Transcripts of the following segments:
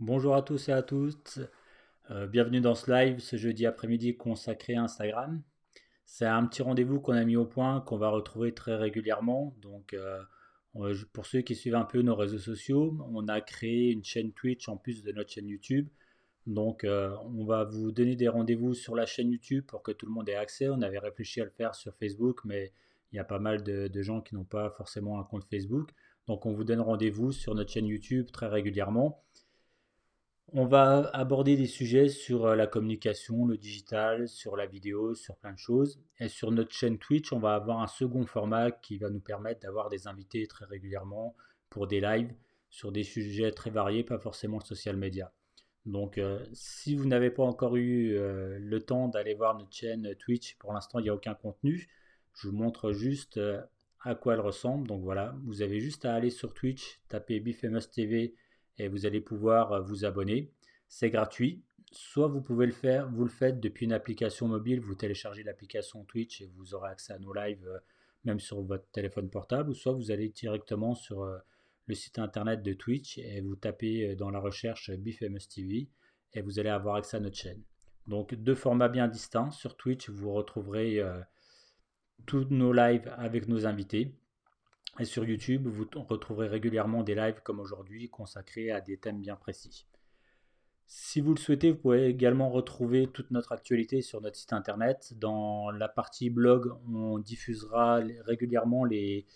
Bonjour à tous et à toutes. Euh, bienvenue dans ce live ce jeudi après-midi consacré à Instagram. C'est un petit rendez-vous qu'on a mis au point, qu'on va retrouver très régulièrement. Donc, euh, pour ceux qui suivent un peu nos réseaux sociaux, on a créé une chaîne Twitch en plus de notre chaîne YouTube. Donc, euh, on va vous donner des rendez-vous sur la chaîne YouTube pour que tout le monde ait accès. On avait réfléchi à le faire sur Facebook, mais il y a pas mal de, de gens qui n'ont pas forcément un compte Facebook. Donc, on vous donne rendez-vous sur notre chaîne YouTube très régulièrement. On va aborder des sujets sur euh, la communication, le digital, sur la vidéo, sur plein de choses. Et sur notre chaîne Twitch, on va avoir un second format qui va nous permettre d'avoir des invités très régulièrement pour des lives sur des sujets très variés, pas forcément social media. Donc euh, si vous n'avez pas encore eu euh, le temps d'aller voir notre chaîne Twitch, pour l'instant il n'y a aucun contenu. Je vous montre juste à quoi elle ressemble. Donc voilà, vous avez juste à aller sur Twitch, taper Bifamous TV et vous allez pouvoir euh, vous abonner. C'est gratuit. Soit vous pouvez le faire, vous le faites depuis une application mobile, vous téléchargez l'application Twitch et vous aurez accès à nos lives euh, même sur votre téléphone portable, ou soit vous allez directement sur euh, le site internet de Twitch et vous tapez dans la recherche BFMS TV et vous allez avoir accès à notre chaîne. Donc deux formats bien distincts. Sur Twitch, vous retrouverez tous nos lives avec nos invités. Et sur YouTube, vous retrouverez régulièrement des lives comme aujourd'hui consacrés à des thèmes bien précis. Si vous le souhaitez, vous pouvez également retrouver toute notre actualité sur notre site internet. Dans la partie blog, on diffusera régulièrement les,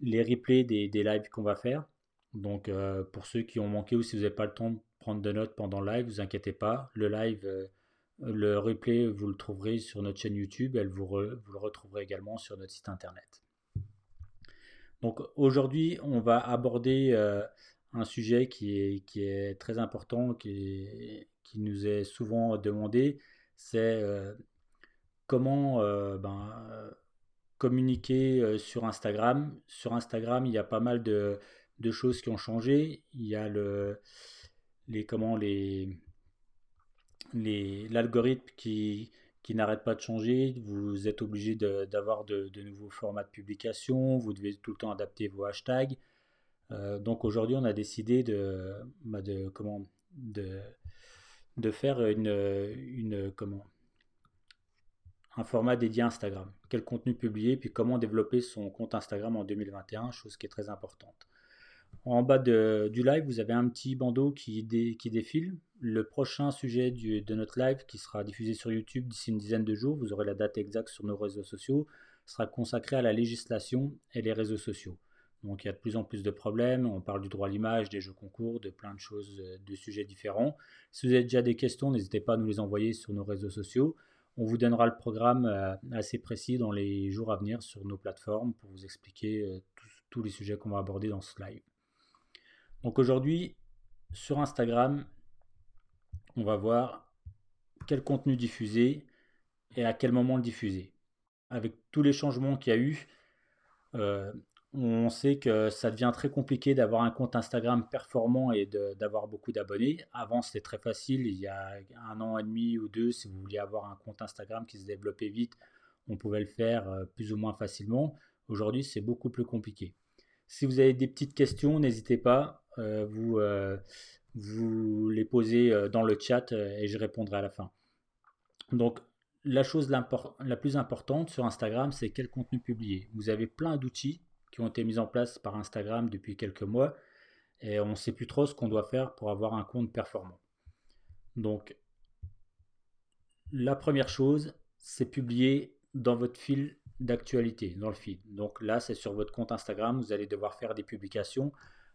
les replays des, lives qu'on va faire. Donc euh, pour ceux qui ont manqué ou si vous n'avez pas le temps de prendre de notes pendant le live, vous inquiétez pas. Le live, euh, le replay, vous le trouverez sur notre chaîne YouTube. Elle vous, vous le retrouverez également sur notre site internet. Donc aujourd'hui, on va aborder euh, un sujet qui est, très important, qui, nous est souvent demandé, c'est euh, comment euh, ben, communiquer sur Instagram. Sur Instagram, il y a pas mal de, choses qui ont changé. Il y a le, les, comment, les, l'algorithme qui, qui n'arrête pas de changer. Vous êtes obligé d'avoir de, nouveaux formats de publication. Vous devez tout le temps adapter vos hashtags. Euh, donc aujourd'hui, on a décidé de, bah, de, comment, de, de faire une, une, comment, un format dédié à Instagram. Quel contenu publier, puis comment développer son compte Instagram en 2021, chose qui est très importante. En bas du live, vous avez un petit bandeau qui, défile. Le prochain sujet de notre live, qui sera diffusé sur YouTube d'ici une dizaine de jours, vous aurez la date exacte sur nos réseaux sociaux, sera consacré à la législation et les réseaux sociaux. Donc il y a de plus en plus de problèmes, on parle du droit à l'image, des jeux concours, de plein de choses, de sujets différents. Si vous avez déjà des questions, n'hésitez pas à nous les envoyer sur nos réseaux sociaux. On vous donnera le programme euh, assez précis dans les jours à venir sur nos plateformes pour vous expliquer euh, tous les sujets qu'on va aborder dans ce live. Donc aujourd'hui, sur Instagram, on va voir quel contenu diffuser et à quel moment le diffuser. Avec tous les changements qu'il y a eu, euh, on sait que ça devient très compliqué d'avoir un compte Instagram performant et d'avoir beaucoup d'abonnés. Avant, c'était très facile. Il y a un an et demi ou deux, si vous vouliez avoir un compte Instagram qui se développait vite, on pouvait le faire euh, plus ou moins facilement. Aujourd'hui, c'est beaucoup plus compliqué. Si vous avez des petites questions, n'hésitez pas. Euh, vous, euh, vous les posez euh, dans le chat et je répondrai à la fin. Donc, la chose la plus importante sur Instagram, c'est quel contenu publier. Vous avez plein d'outils qui ont été mis en place par Instagram depuis quelques mois et on ne sait plus trop ce qu'on doit faire pour avoir un compte performant. Donc, la première chose, c'est publier dans votre fil d'actualité, dans le feed. Donc là, c'est sur votre compte Instagram, vous allez devoir faire des publications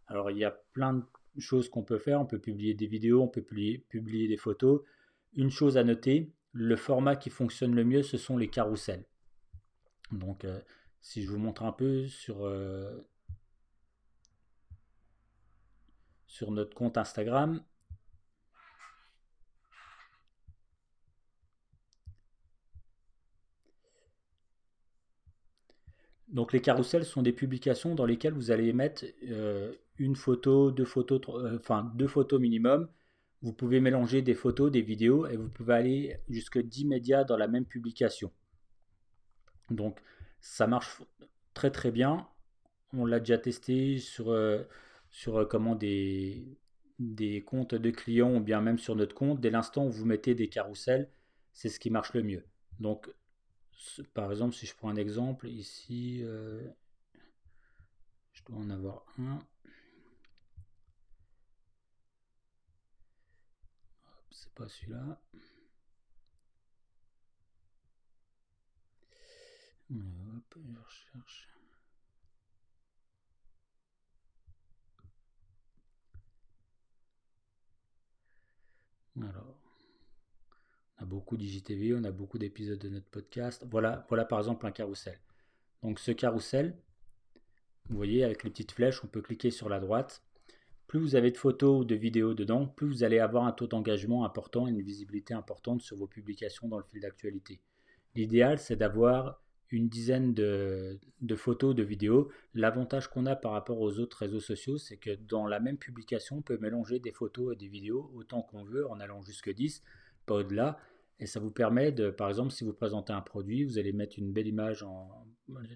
alors il y a plein de choses qu'on peut faire. On peut publier des vidéos, on peut publier, des photos. Une chose à noter, le format qui fonctionne le mieux, ce sont les carousels. Donc euh, si je vous montre un peu sur, euh, sur notre compte Instagram, Donc les carousels sont des publications dans lesquelles vous allez mettre euh, une photo, deux photos, euh, enfin deux photos minimum. Vous pouvez mélanger des photos, des vidéos et vous pouvez aller jusque 10 médias dans la même publication. Donc ça marche très très bien. On l'a déjà testé sur, euh, comment des, des comptes de clients ou bien même sur notre compte, dès l'instant où vous mettez des carousels, c'est ce qui marche le mieux. Donc, par exemple, si je prends un exemple, ici, euh, je dois en avoir un. C'est pas celui-là. Hop, je recherche. Alors, on a beaucoup d'IGTV, on a beaucoup d'épisodes de notre podcast. Voilà, voilà par exemple un carrousel. Donc ce carrousel, vous voyez avec les petites flèches, on peut cliquer sur la droite. Plus vous avez de photos ou de vidéos dedans, plus vous allez avoir un taux d'engagement important et une visibilité importante sur vos publications dans le fil d'actualité. L'idéal, c'est d'avoir une dizaine de, photos, de vidéos. L'avantage qu'on a par rapport aux autres réseaux sociaux, c'est que dans la même publication, on peut mélanger des photos et des vidéos autant qu'on veut en allant jusque 10, pas au-delà. Et ça vous permet de, par exemple, si vous présentez un produit, vous allez mettre une belle image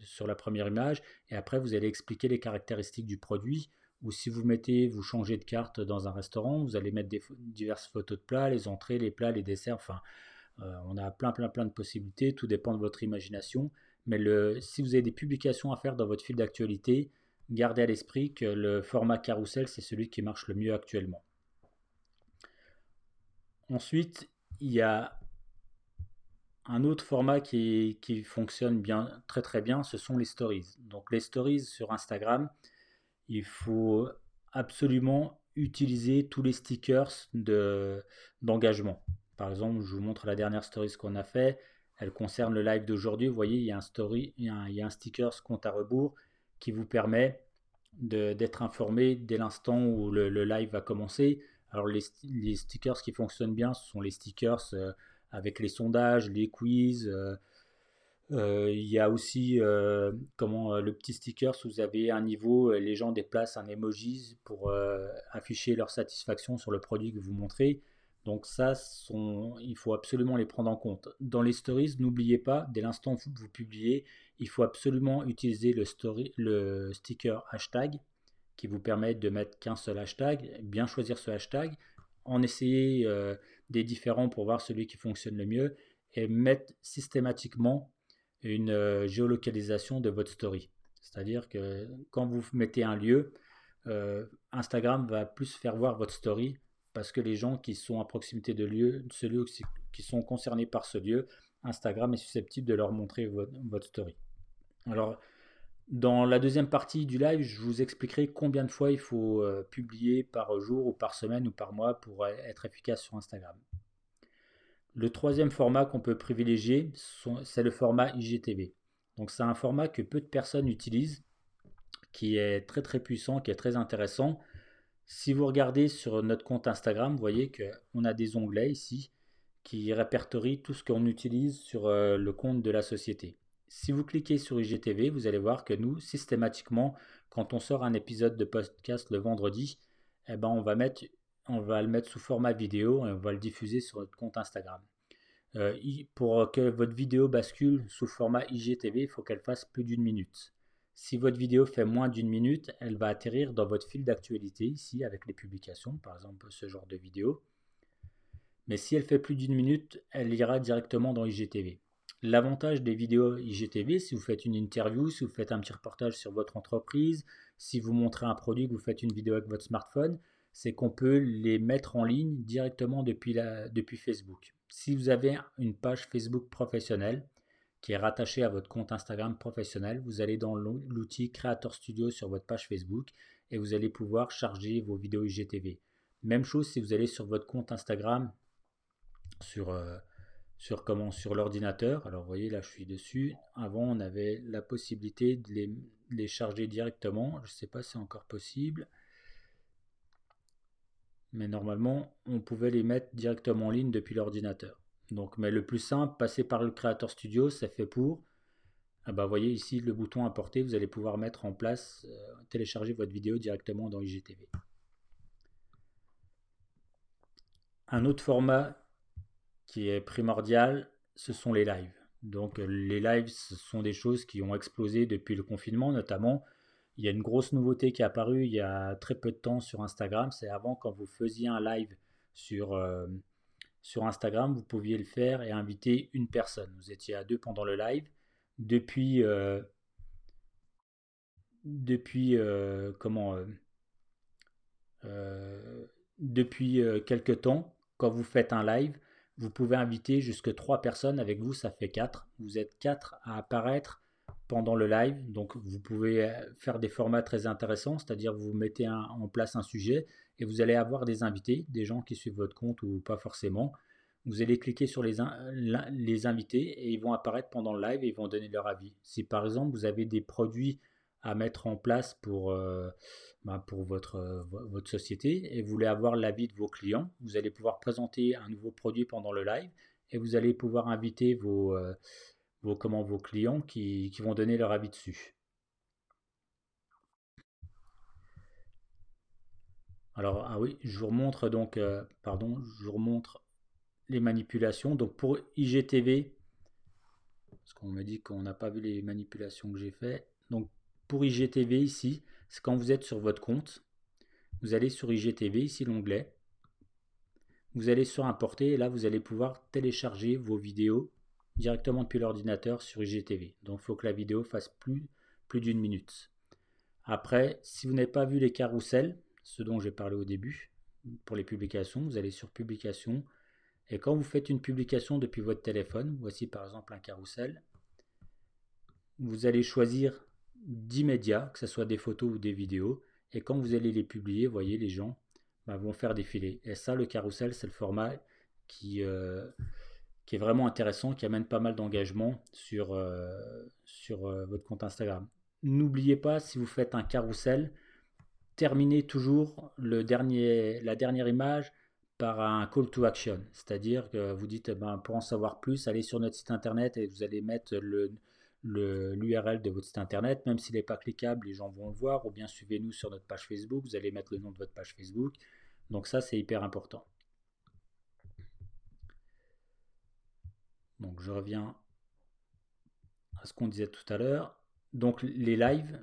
sur la première image et après vous allez expliquer les caractéristiques du produit. Ou si vous mettez, vous changez de carte dans un restaurant, vous allez mettre des, diverses photos de plats, les entrées, les plats, les desserts, enfin, euh, on a plein, plein, plein de possibilités. Tout dépend de votre imagination. Mais le, si vous avez des publications à faire dans votre fil d'actualité, gardez à l'esprit que le format carousel, c'est celui qui marche le mieux actuellement. Ensuite, il y a un autre format qui, qui, fonctionne bien, très très bien, ce sont les stories. Donc les stories sur Instagram, il faut absolument utiliser tous les stickers d'engagement. Par exemple, je vous montre la dernière story qu'on a fait. Elle concerne le live d'aujourd'hui. Vous voyez, il y a un story, il y a un, sticker compte à rebours qui vous permet d'être informé dès l'instant où le, live va commencer. Alors les, stickers qui fonctionnent bien, ce sont les stickers euh, avec les sondages, les quiz. Euh, euh, il y a aussi comment le petit sticker, si vous avez un niveau, les gens déplacent un emoji pour afficher leur satisfaction sur le produit que vous montrez. Donc ça, il faut absolument les prendre en compte. Dans les stories, n'oubliez pas, dès l'instant où vous publiez, il faut absolument utiliser le, story, le sticker hashtag qui vous permet de mettre qu'un seul hashtag, bien choisir ce hashtag, en essayer euh, des différents pour voir celui qui fonctionne le mieux et mettre systématiquement une euh, géolocalisation de votre story. C'est-à-dire que quand vous mettez un lieu, euh, Instagram va plus faire voir votre story parce que les gens qui sont à proximité de ce lieu qui sont concernés par ce lieu, Instagram est susceptible de leur montrer votre, story. Alors, dans la deuxième partie du live, je vous expliquerai combien de fois il faut euh, publier par jour ou par semaine ou par mois pour être efficace sur Instagram. Le troisième format qu'on peut privilégier, c'est le format IGTV. Donc c'est un format que peu de personnes utilisent, qui est très très puissant, qui est très intéressant. Si vous regardez sur notre compte Instagram, vous voyez qu'on a des onglets ici qui répertorient tout ce qu'on utilise sur euh, le compte de la société. Si vous cliquez sur IGTV, vous allez voir que nous, systématiquement, quand on sort un épisode de podcast le vendredi, eh ben on, va mettre, on va le mettre sous format vidéo et on va le diffuser sur notre compte Instagram. Euh, pour que votre vidéo bascule sous format IGTV, il faut qu'elle fasse plus d'une minute. Si votre vidéo fait moins d'une minute, elle va atterrir dans votre fil d'actualité ici avec les publications, par exemple ce genre de vidéo. Mais si elle fait plus d'une minute, elle ira directement dans IGTV. L'avantage des vidéos IGTV, si vous faites une interview, si vous faites un petit reportage sur votre entreprise, si vous montrez un produit, que vous faites une vidéo avec votre smartphone, c'est qu'on peut les mettre en ligne directement depuis, Facebook. Si vous avez une page Facebook professionnelle, qui est rattaché à votre compte Instagram professionnel. Vous allez dans l'outil Creator Studio sur votre page Facebook et vous allez pouvoir charger vos vidéos IGTV. Même chose si vous allez sur votre compte Instagram sur, euh, sur, comment, sur l'ordinateur. Alors vous voyez là je suis dessus. Avant on avait la possibilité de les, charger directement. Je ne sais pas si c'est encore possible. Mais normalement on pouvait les mettre directement en ligne depuis l'ordinateur. Donc, mais le plus simple, passer par le Creator Studio, c'est fait pour. Ah bah, voyez ici le bouton importer, vous allez pouvoir mettre en place, euh, télécharger votre vidéo directement dans IGTV. Un autre format qui est primordial, ce sont les lives. Donc les lives, ce sont des choses qui ont explosé depuis le confinement notamment. il y a une grosse nouveauté qui est apparue il y a très peu de temps sur Instagram. C'est avant, quand vous faisiez un live sur, euh, sur Instagram, vous pouviez le faire et inviter une personne. Vous étiez à deux pendant le live. Depuis, euh, depuis comment depuis quelques temps, quand vous faites un live, vous pouvez inviter jusque trois personnes avec vous, ça fait quatre. Vous êtes quatre à apparaître pendant le live, donc vous pouvez euh, faire des formats très intéressants, c'est-à-dire vous mettez en place un sujet et vous allez avoir des invités, des gens qui suivent votre compte ou pas forcément. Vous allez cliquer sur les invités et ils vont apparaître pendant le live et ils vont donner leur avis. Si par exemple vous avez des produits à mettre en place pour, euh, bah, pour votre, euh, votre société et vous voulez avoir l'avis de vos clients, vous allez pouvoir présenter un nouveau produit pendant le live et vous allez pouvoir inviter vos, euh, vos, comment, vos clients qui, qui, vont donner leur avis dessus. Alors, ah oui, je vous remontre donc, pardon, je vous remontre les manipulations. Donc pour IGTV, parce qu'on me dit qu'on n'a pas vu les manipulations que j'ai fait. Donc pour IGTV ici, c'est quand vous êtes sur votre compte, vous allez sur IGTV, ici l'onglet, vous allez sur importer et là vous allez pouvoir télécharger vos vidéos directement depuis l'ordinateur sur IGTV. Donc il faut que la vidéo fasse plus, d'une minute. Après, si vous n'avez pas vu les carousels, ce dont j'ai parlé au début, pour les publications, vous allez sur publication et quand vous faites une publication depuis votre téléphone, voici par exemple un carrousel, vous allez choisir d'immédiat, que ce soit des photos ou des vidéos. Et quand vous allez les publier, vous voyez, les gens bah, vont faire défiler. Et ça, le carrousel, c'est le format qui, euh, est vraiment intéressant, qui amène pas mal d'engagement sur, euh, euh, votre compte Instagram. N'oubliez pas, si vous faites un carrousel, terminez toujours le dernier, la dernière image par un call to action. C'est-à-dire que vous dites, eh ben, pour en savoir plus, allez sur notre site internet et vous allez mettre le, l'URL de votre site internet, même s'il n'est pas cliquable, les gens vont le voir, ou bien suivez-nous sur notre page Facebook, vous allez mettre le nom de votre page Facebook. Donc ça, c'est hyper important. Donc je reviens à ce qu'on disait tout à l'heure. Donc les lives,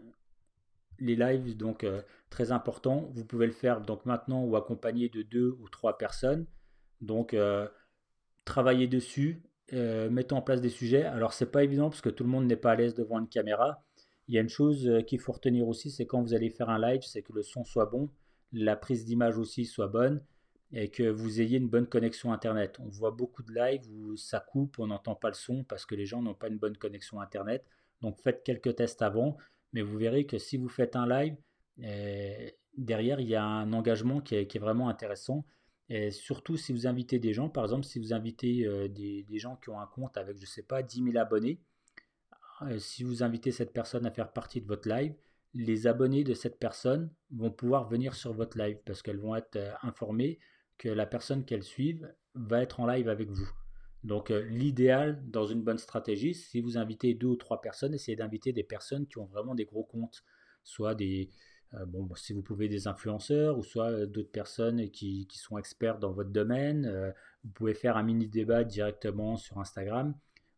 les lives, donc euh, très important, vous pouvez le faire donc maintenant ou accompagné de deux ou trois personnes. Donc euh, travaillez dessus, euh, mettons en place des sujets. Alors c'est pas évident parce que tout le monde n'est pas à l'aise devant une caméra. Il y a une chose euh, qu'il faut retenir aussi, c'est quand vous allez faire un live, c'est que le son soit bon, la prise d'image aussi soit bonne et que vous ayez une bonne connexion internet. On voit beaucoup de lives où ça coupe, on n'entend pas le son parce que les gens n'ont pas une bonne connexion internet. Donc faites quelques tests avant, mais vous verrez que si vous faites un live, euh, derrière il y a un engagement qui est vraiment intéressant et surtout si vous invitez des gens, par exemple si vous invitez euh, des, gens qui ont un compte avec, je ne sais pas, 10 000 abonnés, euh, si vous invitez cette personne à faire partie de votre live, les abonnés de cette personne vont pouvoir venir sur votre live parce qu'elles vont être euh, informées que la personne qu'elles suivent va être en live avec vous. Donc l'idéal dans une bonne stratégie, si vous invitez deux ou trois personnes, essayez d'inviter des personnes qui ont vraiment des gros comptes, soit des, bon, si vous pouvez des influenceurs ou soit euh, d'autres personnes qui, sont experts dans votre domaine. Euh, vous pouvez faire un mini débat directement sur Instagram.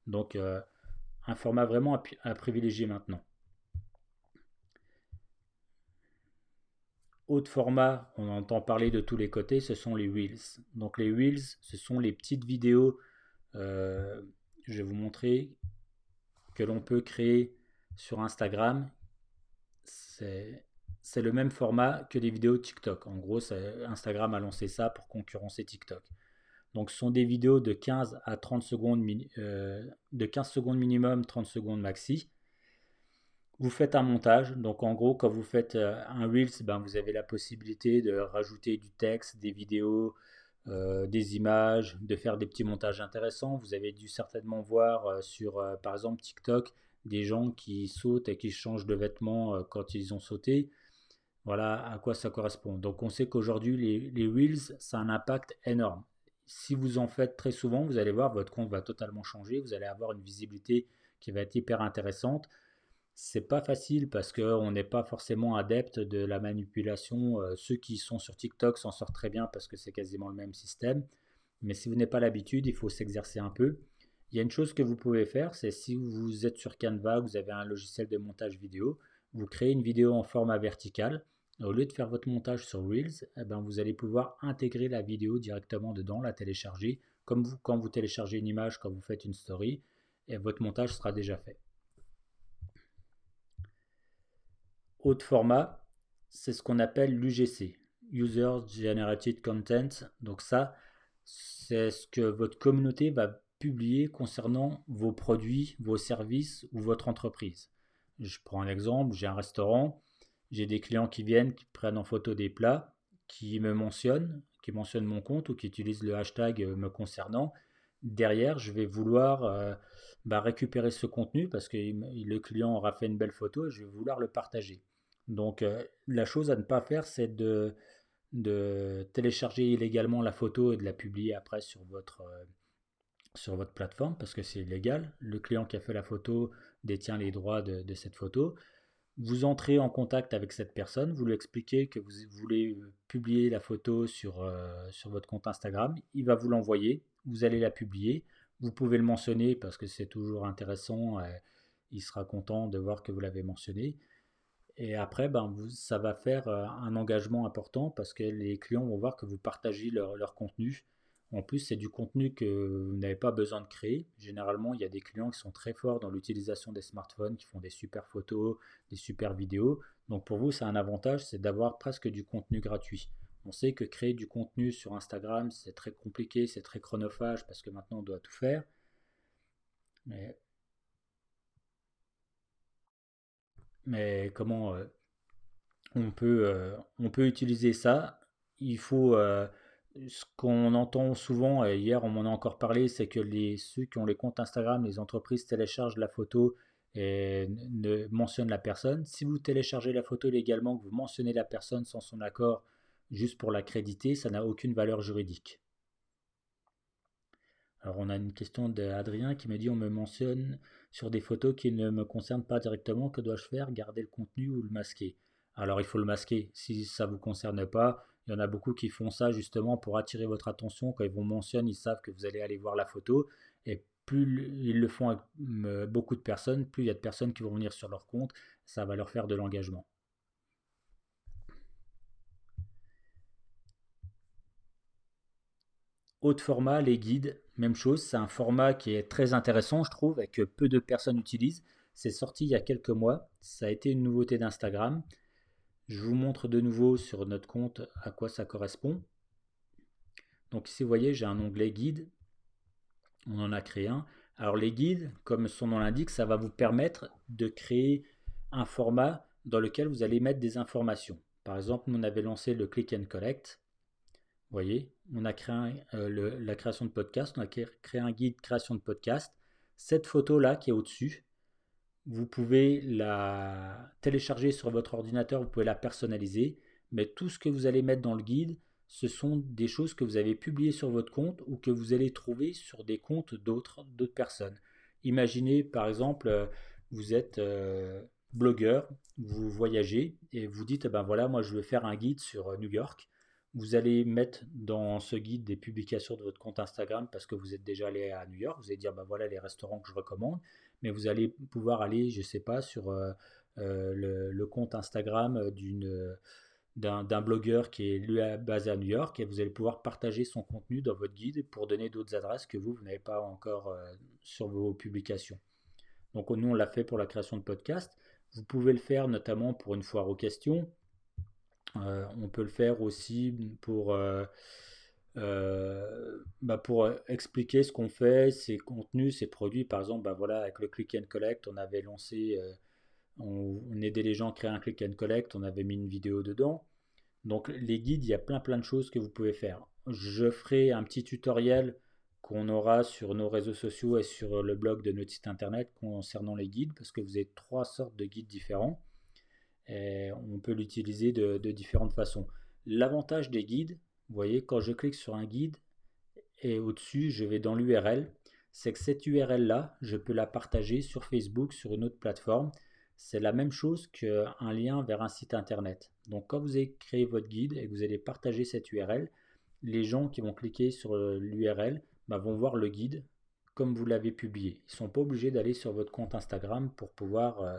Donc un format vraiment à, à, privilégier maintenant. Autre format, on entend parler de tous les côtés, ce sont les Reels. Donc les Reels, ce sont les petites vidéos, je vais vous montrer, que l'on peut créer sur Instagram. C'est c'est le même format que les vidéos TikTok. En gros, Instagram a lancé ça pour concurrencer TikTok. Donc ce sont des vidéos de 15 à 30 secondes, euh, de 15 secondes minimum, 30 secondes maxi. Vous faites un montage. Donc en gros, quand vous faites euh, un Reels, ben, vous avez la possibilité de rajouter du texte, des vidéos, euh, des images, de faire des petits montages intéressants. Vous avez dû certainement voir sur, par exemple, TikTok, des gens qui sautent et qui changent de vêtements quand ils ont sauté. Voilà à quoi ça correspond. Donc on sait qu'aujourd'hui, les, Reels, ça a un impact énorme. Si vous en faites très souvent, vous allez voir, votre compte va totalement changer. Vous allez avoir une visibilité qui va être hyper intéressante. C'est pas facile parce qu'on n'est pas forcément adepte de la manipulation. Euh, ceux qui sont sur TikTok s'en sortent très bien parce que c'est quasiment le même système. Mais si vous n'avez pas l'habitude, il faut s'exercer un peu. Il y a une chose que vous pouvez faire, c'est si vous êtes sur Canva, vous avez un logiciel de montage vidéo, vous créez une vidéo en format vertical. Au lieu de faire votre montage sur Reels, eh ben, vous allez pouvoir intégrer la vidéo directement dedans, la télécharger, comme vous, quand vous téléchargez une image, quand vous faites une story, et votre montage sera déjà fait. Autre format, c'est ce qu'on appelle l'UGC, User Generated Content. Donc ça, c'est ce que votre communauté va publier concernant vos produits, vos services ou votre entreprise. Je prends un exemple, j'ai un restaurant, j'ai des clients qui viennent, qui prennent en photo des plats, qui me mentionnent, qui mentionnent mon compte ou qui utilisent le hashtag me concernant. Derrière, je vais vouloir euh, bah, récupérer ce contenu parce que le client aura fait une belle photo et je vais vouloir le partager. Donc euh, la chose à ne pas faire, c'est de, télécharger illégalement la photo et de la publier après sur votre, euh, sur votre plateforme parce que c'est illégal. Le client qui a fait la photo détient les droits de, cette photo. Vous entrez en contact avec cette personne, vous lui expliquez que vous voulez euh, publier la photo sur, euh, sur votre compte Instagram, il va vous l'envoyer, vous allez la publier, vous pouvez le mentionner parce que c'est toujours intéressant, il sera content de voir que vous l'avez mentionné. Et après, ben, ça va faire euh, un engagement important parce que les clients vont voir que vous partagez leur, contenu. En plus, c'est du contenu que vous n'avez pas besoin de créer. Généralement, il y a des clients qui sont très forts dans l'utilisation des smartphones, qui font des super photos, des super vidéos. Donc pour vous, c'est un avantage, c'est d'avoir presque du contenu gratuit. On sait que créer du contenu sur Instagram, c'est très compliqué, c'est très chronophage parce que maintenant on doit tout faire. Mais comment euh, on, peut, euh, on peut utiliser ça? Il faut euh, ce qu'on entend souvent, et hier on m'en a encore parlé, c'est que ceux qui ont les comptes Instagram, les entreprises téléchargent la photo et ne mentionnent la personne. Si vous téléchargez la photo légalement, que vous mentionnez la personne sans son accord, juste pour l'accréditer, ça n'a aucune valeur juridique. Alors on a une question d'Adrien qui me dit on me mentionne sur des photos qui ne me concernent pas directement, que dois-je faire? Garder le contenu ou le masquer? Alors il faut le masquer. Si ça ne vous concerne pas, il y en a beaucoup qui font ça justement pour attirer votre attention. Quand ils vous mentionnent, ils savent que vous allez aller voir la photo. Et plus ils le font avec beaucoup de personnes, plus il y a de personnes qui vont venir sur leur compte. Ça va leur faire de l'engagement. Autre format, les guides, même chose, c'est un format qui est très intéressant, je trouve, et que peu de personnes utilisent. C'est sorti il y a quelques mois, ça a été une nouveauté d'Instagram. Je vous montre de nouveau sur notre compte à quoi ça correspond. Donc ici, vous voyez, j'ai un onglet guide. On en a créé un. Alors les guides, comme son nom l'indique, ça va vous permettre de créer un format dans lequel vous allez mettre des informations. Par exemple, nous on avait lancé le click and collect. Vous voyez, on a créé euh, la création de podcast, on a créé un guide création de podcast. Cette photo-là qui est au-dessus, vous pouvez la télécharger sur votre ordinateur, vous pouvez la personnaliser, mais tout ce que vous allez mettre dans le guide, ce sont des choses que vous avez publiées sur votre compte ou que vous allez trouver sur des comptes d'autres personnes. Imaginez par exemple, euh, vous êtes euh, blogueur, vous voyagez et vous dites, ben voilà, moi je veux faire un guide sur New York. Vous allez mettre dans ce guide des publications de votre compte Instagram parce que vous êtes déjà allé à New York. Vous allez dire, ben voilà les restaurants que je recommande. Mais vous allez pouvoir aller, je ne sais pas, sur euh, euh, le, compte Instagram d'une d'un blogueur qui est basé à New York et vous allez pouvoir partager son contenu dans votre guide pour donner d'autres adresses que vous, vous n'avez pas encore euh, sur vos publications. Donc nous, on l'a fait pour la création de podcasts. Vous pouvez le faire notamment pour une foire aux questions. On peut le faire aussi pour, euh, bah, pour expliquer ce qu'on fait, ses contenus, ses produits. Par exemple, bah voilà, avec le Click and Collect, on avait lancé, on, aidait les gens à créer un Click and Collect, on avait mis une vidéo dedans. Donc les guides, il y a plein plein de choses que vous pouvez faire. Je ferai un petit tutoriel qu'on aura sur nos réseaux sociaux et sur le blog de notre site internet concernant les guides, parce que vous avez trois sortes de guides différents on peut l'utiliser de, différentes façons. L'avantage des guides, vous voyez, quand je clique sur un guide et au-dessus, je vais dans l'URL, c'est que cette URL-là, je peux la partager sur Facebook, sur une autre plateforme. C'est la même chose qu'un lien vers un site internet. Donc quand vous avez créé votre guide et que vous allez partager cette URL, les gens qui vont cliquer sur l'URL bah, vont voir le guide comme vous l'avez publié. Ils ne sont pas obligés d'aller sur votre compte Instagram pour pouvoir euh,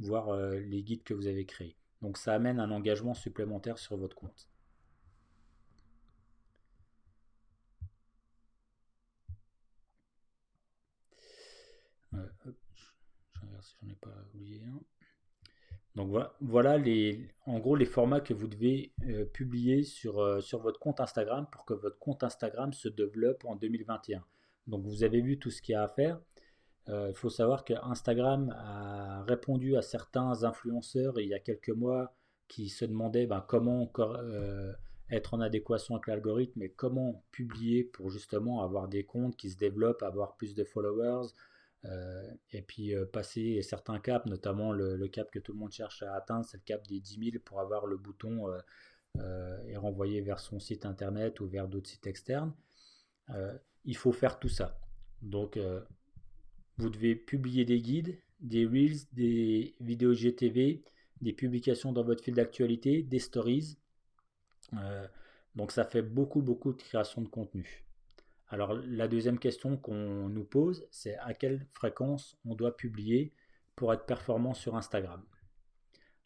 voir euh, les guides que vous avez créés. Donc ça amène un engagement supplémentaire sur votre compte. Donc voilà, les, en gros les formats que vous devez euh, publier sur, euh, sur votre compte Instagram pour que votre compte Instagram se développe en 2021. Donc vous avez vu tout ce qu'il y a à faire. Euh, il faut savoir que Instagram a répondu à certains influenceurs il y a quelques mois qui se demandaient ben, comment être en adéquation avec l'algorithme et comment publier pour justement avoir des comptes qui se développent, avoir plus de followers, et puis euh, passer certains caps, notamment le, cap que tout le monde cherche à atteindre, c'est le cap des 10 000 pour avoir le bouton euh, et renvoyer vers son site internet ou vers d'autres sites externes. il faut faire tout ça. Donc vous devez publier des guides, des reels, des vidéos GTV, des publications dans votre fil d'actualité, des stories. donc ça fait beaucoup beaucoup de création de contenu. Alors la deuxième question qu'on nous pose, c'est à quelle fréquence on doit publier pour être performant sur Instagram?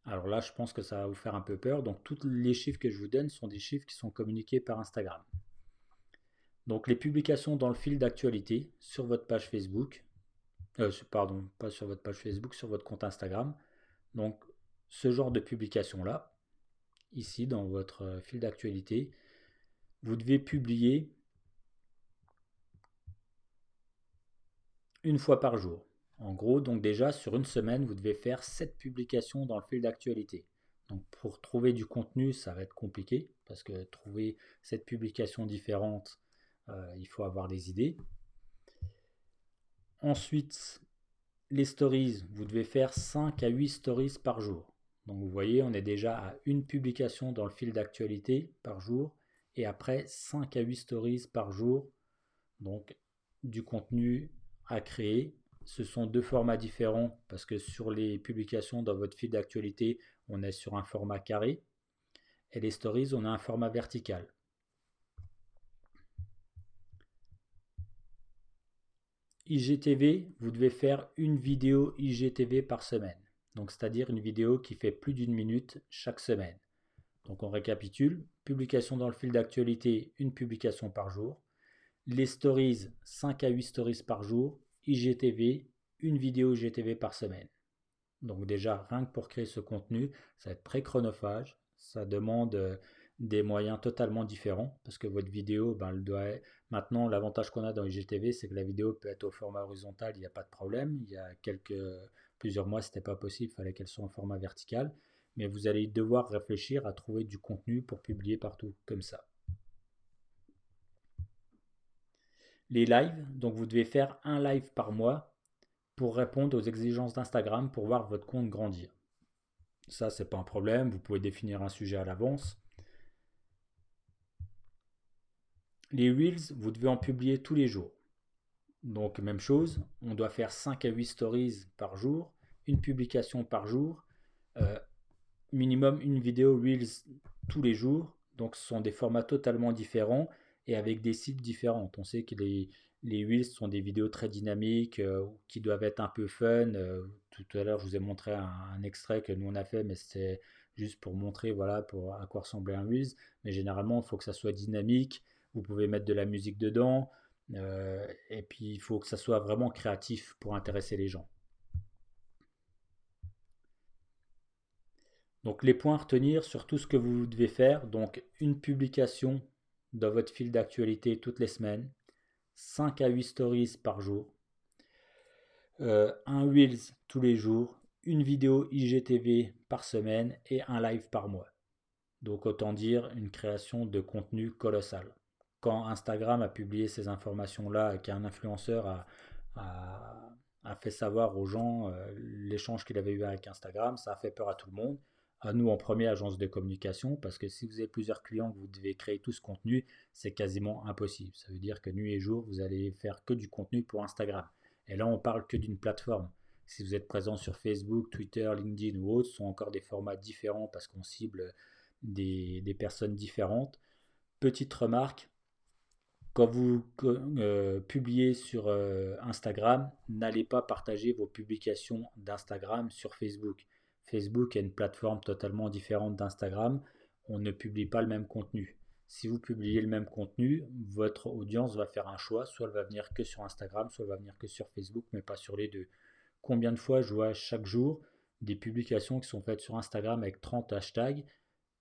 Alors là, je pense que ça va vous faire un peu peur. Donc tous les chiffres que je vous donne sont des chiffres qui sont communiqués par Instagram. Donc les publications dans le fil d'actualité sur votre page Facebook, euh, pardon, pas sur votre page Facebook, sur votre compte Instagram. Donc ce genre de publication là, ici dans votre euh, fil d'actualité, vous devez publier une fois par jour. En gros, donc déjà sur une semaine, vous devez faire 7 publications dans le fil d'actualité. Donc pour trouver du contenu, ça va être compliqué parce que trouver 7 publications différentes, euh, il faut avoir des idées. Ensuite, les stories, vous devez faire 5 à 8 stories par jour. Donc vous voyez, on est déjà à une publication dans le fil d'actualité par jour et après 5 à 8 stories par jour. Donc du contenu à créer. Ce sont deux formats différents parce que sur les publications dans votre fil d'actualité, on est sur un format carré et les stories, on a un format vertical. IGTV, vous devez faire une vidéo IGTV par semaine. Donc c'est-à-dire une vidéo qui fait plus d'une minute chaque semaine. Donc on récapitule, publication dans le fil d'actualité, une publication par jour les stories, 5 à 8 stories par jour, IGTV, une vidéo IGTV par semaine. Donc déjà, rien que pour créer ce contenu, ça va être très chronophage, ça demande euh, des moyens totalement différents, parce que votre vidéo, ben, elle doit maintenant, l'avantage qu'on a dans IGTV, c'est que la vidéo peut être au format horizontal, il n'y a pas de problème. Il y a quelques, plusieurs mois, ce n'était pas possible, il fallait qu'elle soit en format vertical. Mais vous allez devoir réfléchir à trouver du contenu pour publier partout, comme ça. Les lives. Donc vous devez faire un live par mois pour répondre aux exigences d'Instagram pour voir votre compte grandir. Ça, c'est pas un problème. Vous pouvez définir un sujet à l'avance. Les Reels, vous devez en publier tous les jours. Donc, même chose, on doit faire 5 à 8 stories par jour, une publication par jour, euh, minimum une vidéo Reels tous les jours. Donc, ce sont des formats totalement différents et avec des sites différents. On sait que les, les Reels sont des vidéos très dynamiques euh, qui doivent être un peu fun. Euh, tout à l'heure, je vous ai montré un, extrait que nous on a fait, mais c'est juste pour montrer voilà pour à quoi ressemblait un Reels. Mais généralement, il faut que ça soit dynamique. Vous pouvez mettre de la musique dedans. Euh, et puis, il faut que ça soit vraiment créatif pour intéresser les gens. Donc les points à retenir sur tout ce que vous devez faire. Donc une publication dans votre fil d'actualité toutes les semaines, 5 à 8 stories par jour, euh, un Reels tous les jours, une vidéo IGTV par semaine et un live par mois. Donc autant dire une création de contenu colossal. Quand Instagram a publié ces informations-là et qu'un influenceur a, a, fait savoir aux gens euh, l'échange qu'il avait eu avec Instagram, ça a fait peur à tout le monde à nous en première agence de communication parce que si vous avez plusieurs clients vous devez créer tout ce contenu, c'est quasiment impossible. Ça veut dire que nuit et jour, vous allez faire que du contenu pour Instagram. Et là, on parle que d'une plateforme. Si vous êtes présent sur Facebook, Twitter, LinkedIn ou autres, ce sont encore des formats différents parce qu'on cible des, des personnes différentes. Petite remarque, quand vous euh, publiez sur euh, Instagram, n'allez pas partager vos publications d'Instagram sur Facebook. Facebook est une plateforme totalement différente d'Instagram. On ne publie pas le même contenu. Si vous publiez le même contenu, votre audience va faire un choix. Soit elle va venir que sur Instagram, soit elle va venir que sur Facebook, mais pas sur les deux. Combien de fois je vois chaque jour des publications qui sont faites sur Instagram avec 30 hashtags?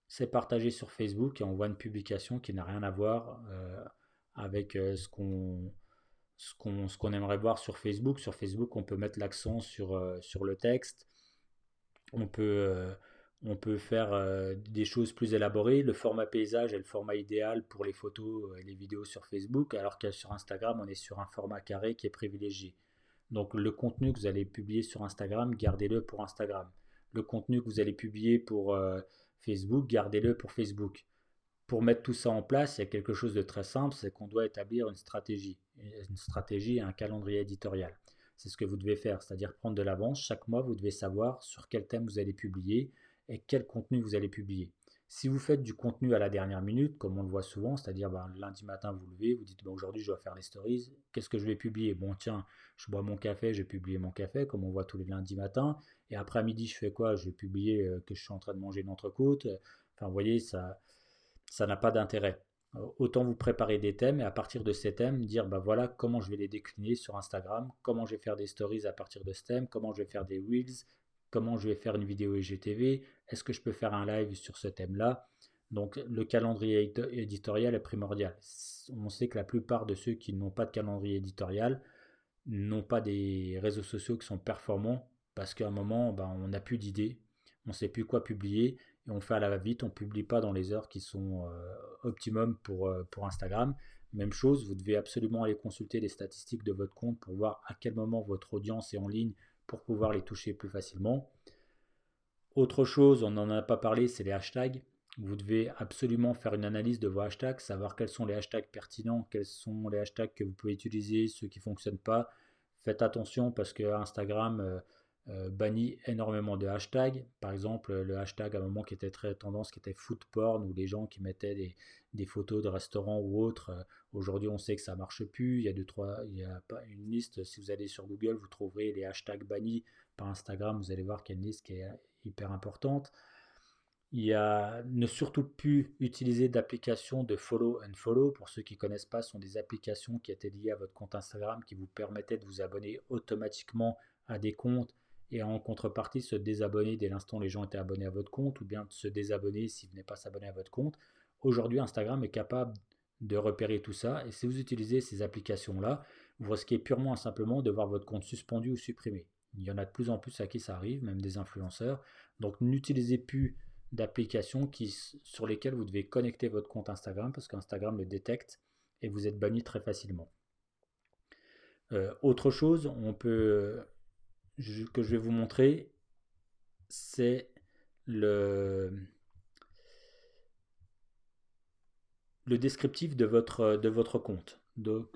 C'est partagé sur Facebook et on voit une publication qui n'a rien à voir euh, avec euh, ce qu'on aimerait voir sur Facebook. Sur Facebook, on peut mettre l'accent sur, euh, sur le texte. On peut, on peut faire des choses plus élaborées. Le format paysage est le format idéal pour les photos et les vidéos sur Facebook, alors que sur Instagram, on est sur un format carré qui est privilégié. Donc le contenu que vous allez publier sur Instagram, gardez-le pour Instagram. Le contenu que vous allez publier pour Facebook, gardez-le pour Facebook. Pour mettre tout ça en place, il y a quelque chose de très simple, c'est qu'on doit établir une stratégie, une stratégie et un calendrier éditorial. C'est ce que vous devez faire, c'est-à-dire prendre de l'avance. Chaque mois, vous devez savoir sur quel thème vous allez publier et quel contenu vous allez publier. Si vous faites du contenu à la dernière minute, comme on le voit souvent, c'est-à-dire ben, lundi matin vous levez, vous dites ben, aujourd'hui je dois faire les stories, qu'est-ce que je vais publier? Bon tiens, je bois mon café, j'ai publié mon café, comme on voit tous les lundis matins, et après midi je fais quoi? Je vais publier euh, que je suis en train de manger une entrecôte. Enfin vous voyez, ça ça n'a pas d'intérêt. Autant vous préparer des thèmes et à partir de ces thèmes dire ben voilà comment je vais les décliner sur Instagram, comment je vais faire des stories à partir de ce thème, comment je vais faire des reels, comment je vais faire une vidéo IGTV, est-ce que je peux faire un live sur ce thème-là? Donc le calendrier éditorial est primordial. On sait que la plupart de ceux qui n'ont pas de calendrier éditorial n'ont pas des réseaux sociaux qui sont performants parce qu'à un moment, ben, on n'a plus d'idées, on ne sait plus quoi publier on fait à la va-vite, on ne publie pas dans les heures qui sont euh, optimum pour, euh, pour Instagram. Même chose, vous devez absolument aller consulter les statistiques de votre compte pour voir à quel moment votre audience est en ligne pour pouvoir les toucher plus facilement. Autre chose, on n'en a pas parlé, c'est les hashtags. Vous devez absolument faire une analyse de vos hashtags, savoir quels sont les hashtags pertinents, quels sont les hashtags que vous pouvez utiliser, ceux qui ne fonctionnent pas. Faites attention parce que Instagram euh, bannit énormément de hashtags. Par exemple, le hashtag à un moment qui était très tendance, qui était food porn, où les gens qui mettaient des, photos de restaurants ou autres. Euh, aujourd'hui, on sait que ça marche plus. Il y a deux, trois, il y a pas une liste. Si vous allez sur Google, vous trouverez les hashtags bannis par Instagram. Vous allez voir qu'il y a une liste qui est hyper importante. Il y a ne surtout plus utiliser d'applications de follow and follow. Pour ceux qui ne connaissent pas, ce sont des applications qui étaient liées à votre compte Instagram qui vous permettaient de vous abonner automatiquement à des comptes et en contrepartie se désabonner dès l'instant où les gens étaient abonnés à votre compte ou bien se désabonner s'ils venaient pas s'abonner à votre compte. Aujourd'hui, Instagram est capable de repérer tout ça et si vous utilisez ces applications-là, vous risquez purement et simplement de voir votre compte suspendu ou supprimé. Il y en a de plus en plus à qui ça arrive, même des influenceurs. Donc n'utilisez plus d'applications sur lesquelles vous devez connecter votre compte Instagram parce qu'Instagram le détecte et vous êtes banni très facilement. Euh, autre chose, on peut que je vais vous montrer, c'est le, le descriptif de votre, de votre compte. Donc,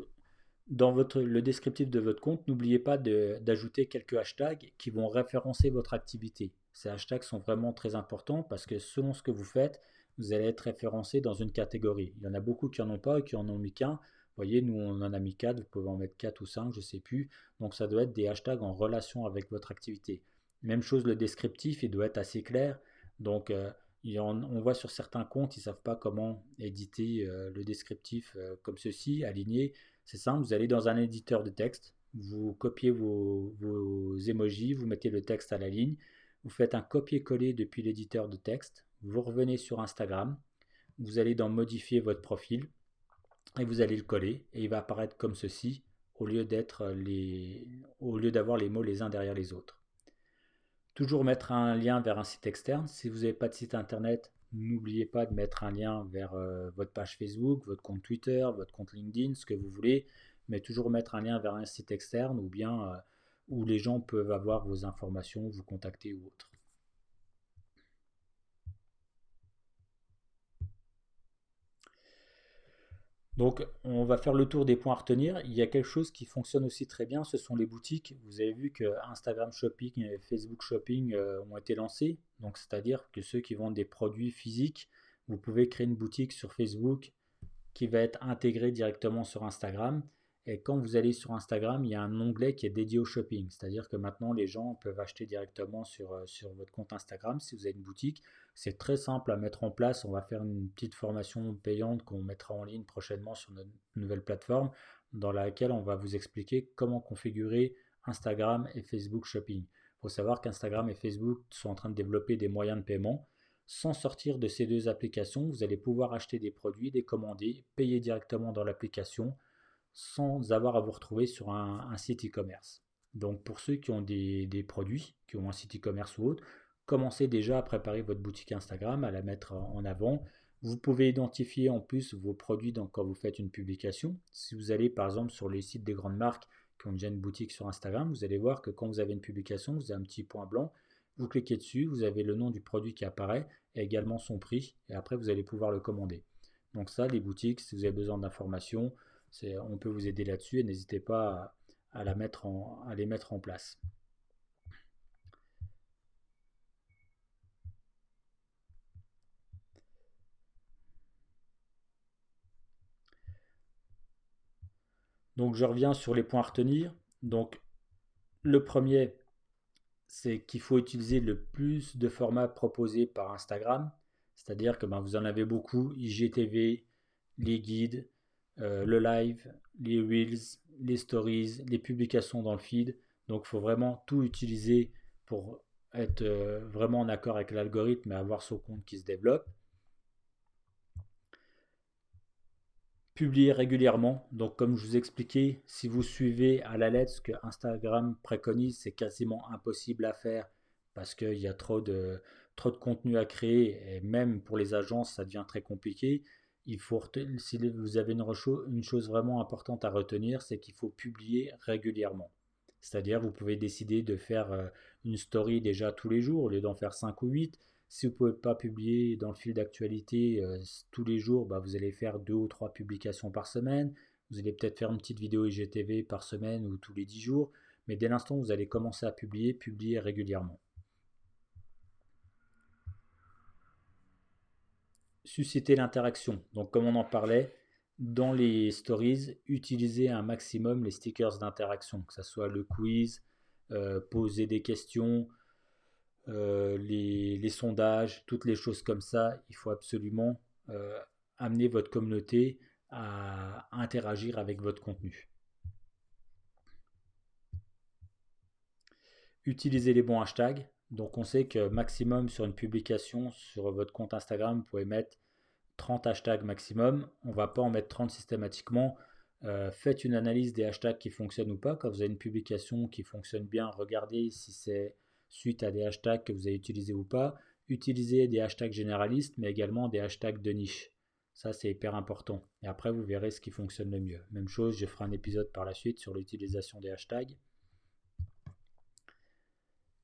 dans votre, le descriptif de votre compte, n'oubliez pas d'ajouter quelques hashtags qui vont référencer votre activité. Ces hashtags sont vraiment très importants parce que selon ce que vous faites, vous allez être référencé dans une catégorie. Il y en a beaucoup qui n'en ont pas et qui en ont mis qu'un voyez, nous on en a mis 4, vous pouvez en mettre 4 ou 5, je ne sais plus. Donc ça doit être des hashtags en relation avec votre activité. Même chose, le descriptif, il doit être assez clair. Donc euh, on voit sur certains comptes, ils ne savent pas comment éditer euh, le descriptif euh, comme ceci, aligné. C'est simple, vous allez dans un éditeur de texte, vous copiez vos, vos emojis, vous mettez le texte à la ligne, vous faites un copier-coller depuis l'éditeur de texte, vous revenez sur Instagram, vous allez dans modifier votre profil, et vous allez le coller et il va apparaître comme ceci au lieu d'être les au lieu d'avoir les mots les uns derrière les autres. Toujours mettre un lien vers un site externe. Si vous n'avez pas de site internet, n'oubliez pas de mettre un lien vers euh, votre page Facebook, votre compte Twitter, votre compte LinkedIn, ce que vous voulez, mais toujours mettre un lien vers un site externe ou bien euh, où les gens peuvent avoir vos informations, vous contacter ou autre. Donc, on va faire le tour des points à retenir. Il y a quelque chose qui fonctionne aussi très bien, ce sont les boutiques. Vous avez vu que Instagram Shopping et Facebook Shopping euh, ont été lancés. Donc, c'est-à-dire que ceux qui vendent des produits physiques, vous pouvez créer une boutique sur Facebook qui va être intégré directement sur Instagram. Et quand vous allez sur Instagram, il y a un onglet qui est dédié au shopping. C'est-à-dire que maintenant, les gens peuvent acheter directement sur, euh, sur votre compte Instagram si vous avez une boutique. C'est très simple à mettre en place. On va faire une petite formation payante qu'on mettra en ligne prochainement sur notre nouvelle plateforme dans laquelle on va vous expliquer comment configurer Instagram et Facebook Shopping. Il faut savoir qu'Instagram et Facebook sont en train de développer des moyens de paiement. Sans sortir de ces deux applications, vous allez pouvoir acheter des produits, les commander, payer directement dans l'application sans avoir à vous retrouver sur un, site e-commerce. Donc pour ceux qui ont des, produits, qui ont un site e-commerce ou autre, commencez déjà à préparer votre boutique Instagram, à la mettre en avant. Vous pouvez identifier en plus vos produits quand vous faites une publication. Si vous allez par exemple sur les sites des grandes marques qui ont déjà une boutique sur Instagram, vous allez voir que quand vous avez une publication, vous avez un petit point blanc. Vous cliquez dessus, vous avez le nom du produit qui apparaît et également son prix. Et après, vous allez pouvoir le commander. Donc ça, les boutiques, si vous avez besoin d'informations, on peut vous aider là-dessus et n'hésitez pas à, la mettre à les mettre en place. Donc je reviens sur les points à retenir. Donc le premier, c'est qu'il faut utiliser le plus de formats proposés par Instagram. C'est-à-dire que ben, vous en avez beaucoup, IGTV, les guides, euh, le live, les reels, les stories, les publications dans le feed. Donc il faut vraiment tout utiliser pour être euh, vraiment en accord avec l'algorithme et avoir son compte qui se développe. Publier régulièrement. Donc comme je vous expliquais, si vous suivez à la lettre ce que Instagram préconise, c'est quasiment impossible à faire parce qu'il y a trop de, trop de contenu à créer et même pour les agences, ça devient très compliqué il faut si vous avez une, chose vraiment importante à retenir, c'est qu'il faut publier régulièrement. C'est-à-dire, vous pouvez décider de faire euh, une story déjà tous les jours au lieu d'en faire 5 ou 8. Si vous ne pouvez pas publier dans le fil d'actualité euh, tous les jours, bah, vous allez faire 2 ou 3 publications par semaine. Vous allez peut-être faire une petite vidéo IGTV par semaine ou tous les 10 jours. Mais dès l'instant vous allez commencer à publier, publier régulièrement. Susciter l'interaction. Donc comme on en parlait, dans les stories, utilisez un maximum les stickers d'interaction, que ce soit le quiz, euh, poser des questions, euh, les, sondages, toutes les choses comme ça. Il faut absolument euh, amener votre communauté à interagir avec votre contenu. Utilisez les bons hashtags. Donc on sait que maximum sur une publication sur votre compte Instagram, vous pouvez mettre 30 hashtags maximum. On va pas en mettre 30 systématiquement. Euh, faites une analyse des hashtags qui fonctionnent ou pas. Quand vous avez une publication qui fonctionne bien, regardez si c'est suite à des hashtags que vous avez utilisés ou pas. Utilisez des hashtags généralistes, mais également des hashtags de niche. Ça, c'est hyper important. Et après, vous verrez ce qui fonctionne le mieux. Même chose, je ferai un épisode par la suite sur l'utilisation des hashtags.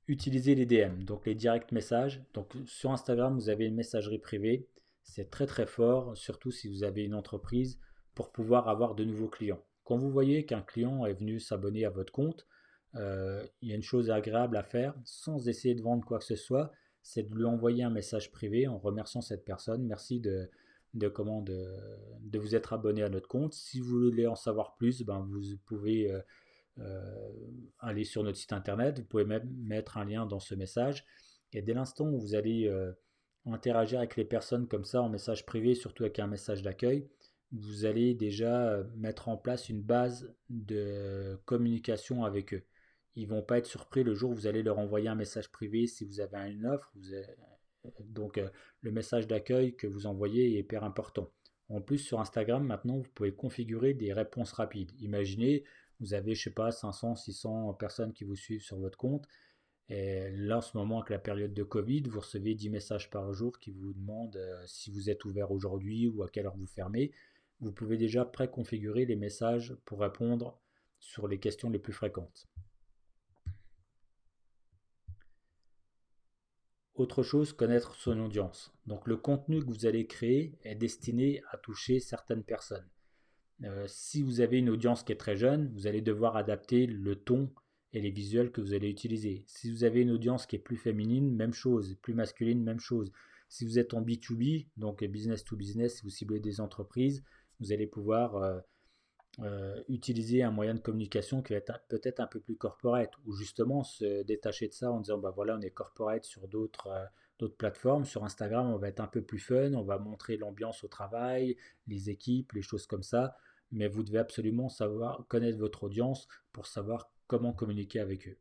Utilisez les DM, donc les direct messages. Donc sur Instagram, vous avez une messagerie privée. C'est très très fort, surtout si vous avez une entreprise, pour pouvoir avoir de nouveaux clients. Quand vous voyez qu'un client est venu s'abonner à votre compte, euh, il y a une chose agréable à faire, sans essayer de vendre quoi que ce soit, c'est de lui envoyer un message privé en remerciant cette personne. Merci de, de, comment, de, de vous être abonné à notre compte. Si vous voulez en savoir plus, ben vous pouvez... Euh, aller sur notre site internet. Vous pouvez même mettre un lien dans ce message. Et dès l'instant où vous allez euh, interagir avec les personnes comme ça en message privé, surtout avec un message d'accueil, vous allez déjà euh, mettre en place une base de communication avec eux. Ils vont pas être surpris le jour où vous allez leur envoyer un message privé si vous avez une offre. Donc le message d'accueil que vous envoyez est hyper important. En plus sur Instagram maintenant vous pouvez configurer des réponses rapides. Imaginez vous avez, je sais pas, 500, 600 personnes qui vous suivent sur votre compte. Et là, en ce moment, avec la période de Covid, vous recevez 10 messages par jour qui vous demandent euh, si vous êtes ouvert aujourd'hui ou à quelle heure vous fermez. Vous pouvez déjà préconfigurer les messages pour répondre sur les questions les plus fréquentes. Autre chose, connaître son audience. Donc le contenu que vous allez créer est destiné à toucher certaines personnes. Euh, si vous avez une audience qui est très jeune, vous allez devoir adapter le ton et les visuels que vous allez utiliser. Si vous avez une audience qui est plus féminine, même chose. Plus masculine, même chose. Si vous êtes en B2B, donc business to business, si vous ciblez des entreprises, vous allez pouvoir utiliser un moyen de communication qui va être peut-être un peu plus corporate, ou justement se détacher de ça en disant, bah voilà, on est corporate sur d'autres d'autres plateformes. Sur Instagram, on va être un peu plus fun, on va montrer l'ambiance au travail, les équipes, les choses comme ça. Mais vous devez absolument savoir connaître votre audience pour savoir comment communiquer avec eux.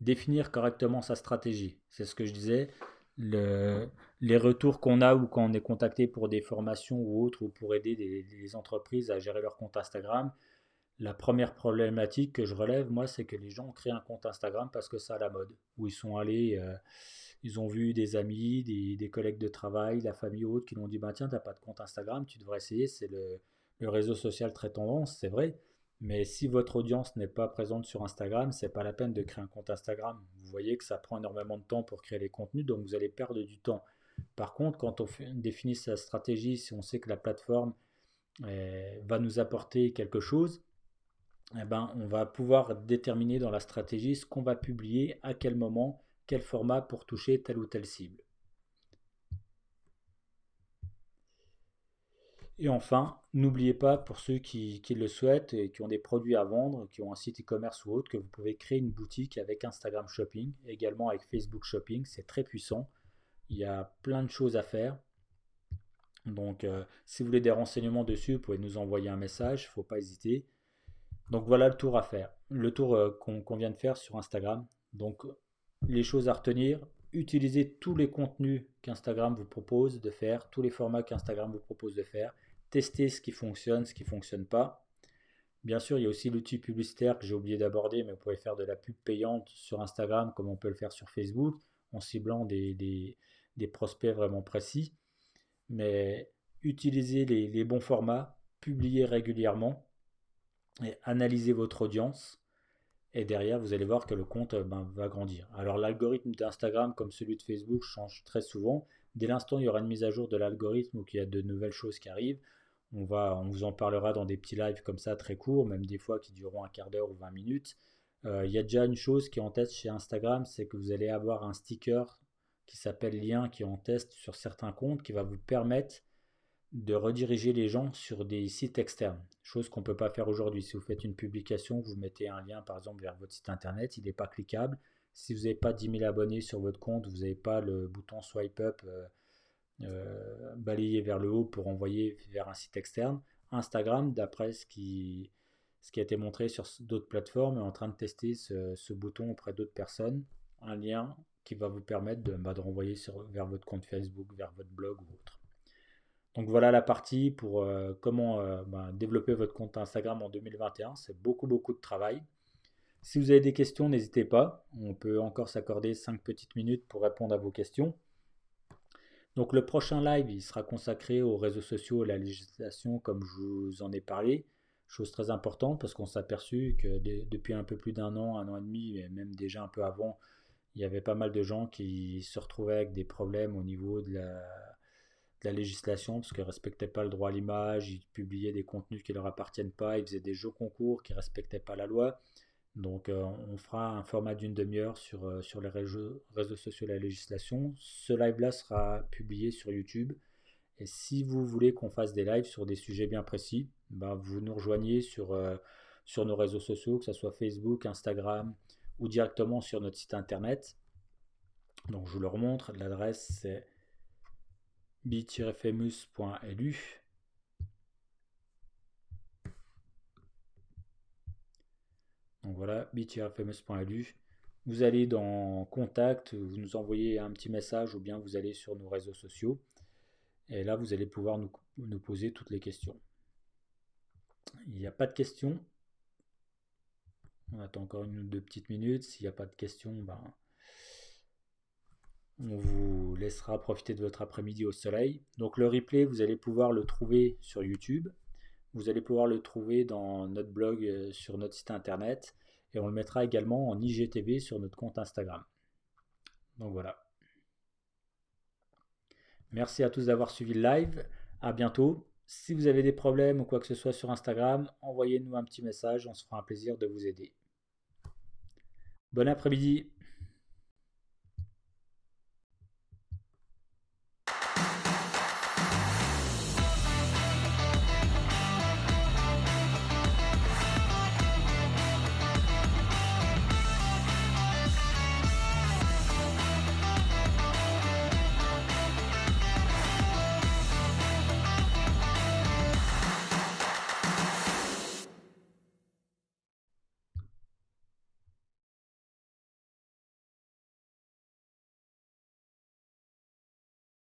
Définir correctement sa stratégie. C'est ce que je disais. les retours qu'on a ou quand on est contacté pour des formations ou autres ou pour aider des entreprises à gérer leur compte Instagram, la première problématique que je relève, moi, c'est que les gens ont créé un compte Instagram parce que c'est à la mode, où ils sont allés, euh, ils ont vu des amis, des, collègues de travail, la famille ou autres qui l'ont dit bah, Tiens, tu n'as pas de compte Instagram, tu devrais essayer, c'est le, réseau social très tendance, c'est vrai. Mais si votre audience n'est pas présente sur Instagram, c'est pas la peine de créer un compte Instagram. Vous voyez que ça prend énormément de temps pour créer les contenus, donc vous allez perdre du temps. Par contre, quand on définit sa stratégie, si on sait que la plateforme eh, va nous apporter quelque chose, eh ben, on va pouvoir déterminer dans la stratégie ce qu'on va publier, à quel moment, quel format pour toucher telle ou telle cible. Et enfin, n'oubliez pas pour ceux qui, le souhaitent et qui ont des produits à vendre, qui ont un site e-commerce ou autre, que vous pouvez créer une boutique avec Instagram Shopping, également avec Facebook Shopping, c'est très puissant. Il y a plein de choses à faire. Donc euh, si vous voulez des renseignements dessus, vous pouvez nous envoyer un message, il ne faut pas hésiter. Donc voilà le tour à faire, le tour euh, qu'on vient de faire sur Instagram. Donc les choses à retenir, utilisez tous les contenus qu'Instagram vous propose de faire, tous les formats qu'Instagram vous propose de faire, testez ce qui fonctionne, ce qui ne fonctionne pas. Bien sûr, il y a aussi l'outil publicitaire que j'ai oublié d'aborder, mais vous pouvez faire de la pub payante sur Instagram comme on peut le faire sur Facebook, en ciblant des, des, prospects vraiment précis. Mais utilisez les bons formats, publiez régulièrement et analysez votre audience. Et derrière, vous allez voir que le compte euh, ben, va grandir. Alors l'algorithme d'Instagram, comme celui de Facebook, change très souvent. Dès l'instant, il y aura une mise à jour de l'algorithme ou qu'il y a de nouvelles choses qui arrivent, on, va, on vous en parlera dans des petits lives comme ça, très courts, même des fois qui dureront un quart d'heure ou 20 minutes. Euh, il y a déjà une chose qui est en test chez Instagram, c'est que vous allez avoir un sticker qui s'appelle lien qui est en test sur certains comptes qui va vous permettre de rediriger les gens sur des sites externes, chose qu'on ne peut pas faire aujourd'hui. Si vous faites une publication, vous mettez un lien par exemple vers votre site internet, il n'est pas cliquable. Si vous n'avez pas 10 000 abonnés sur votre compte, vous n'avez pas le bouton swipe up euh, euh, balayé vers le haut pour envoyer vers un site externe. Instagram, d'après ce qui, ce qui a été montré sur d'autres plateformes, est en train de tester ce, bouton auprès d'autres personnes, un lien qui va vous permettre de, bah, renvoyer vers votre compte Facebook, vers votre blog ou autre. Donc voilà la partie pour euh, comment euh, ben, développer votre compte Instagram en 2021. C'est beaucoup beaucoup de travail. Si vous avez des questions, n'hésitez pas. On peut encore s'accorder 5 petites minutes pour répondre à vos questions. Donc le prochain live, il sera consacré aux réseaux sociaux et à la législation comme je vous en ai parlé. Chose très importante parce qu'on s'est aperçu que depuis un peu plus d'un an, un an et demi, et même déjà un peu avant, il y avait pas mal de gens qui se retrouvaient avec des problèmes au niveau de la la législation parce qu'ils ne respectaient pas le droit à l'image, ils publiaient des contenus qui leur appartiennent pas, ils faisaient des jeux concours qui respectaient pas la loi. Donc euh, on fera un format d'une demi-heure sur, euh, sur les réseaux, réseaux sociaux et la législation. Ce live-là sera publié sur YouTube. Et si vous voulez qu'on fasse des lives sur des sujets bien précis, ben vous nous rejoignez sur, euh, sur nos réseaux sociaux, que ce soit Facebook, Instagram ou directement sur notre site internet. Donc je vous le remontre, l'adresse c'est bi-famous.lu Donc voilà, bi-famous.lu. Vous allez dans Contact, vous nous envoyez un petit message ou bien vous allez sur nos réseaux sociaux. Et là, vous allez pouvoir nous, nous poser toutes les questions. Il n'y a pas de questions? On attend encore une ou deux petites minutes. S'il n'y a pas de questions, ben, on vous laissera profiter de votre après-midi au soleil. Donc le replay, vous allez pouvoir le trouver sur YouTube. Vous allez pouvoir le trouver dans notre blog euh, sur notre site internet. Et on le mettra également en IGTV sur notre compte Instagram. Donc voilà. Merci à tous d'avoir suivi le live. À bientôt. Si vous avez des problèmes ou quoi que ce soit sur Instagram, envoyez-nous un petit message. On se fera un plaisir de vous aider. Bon après-midi.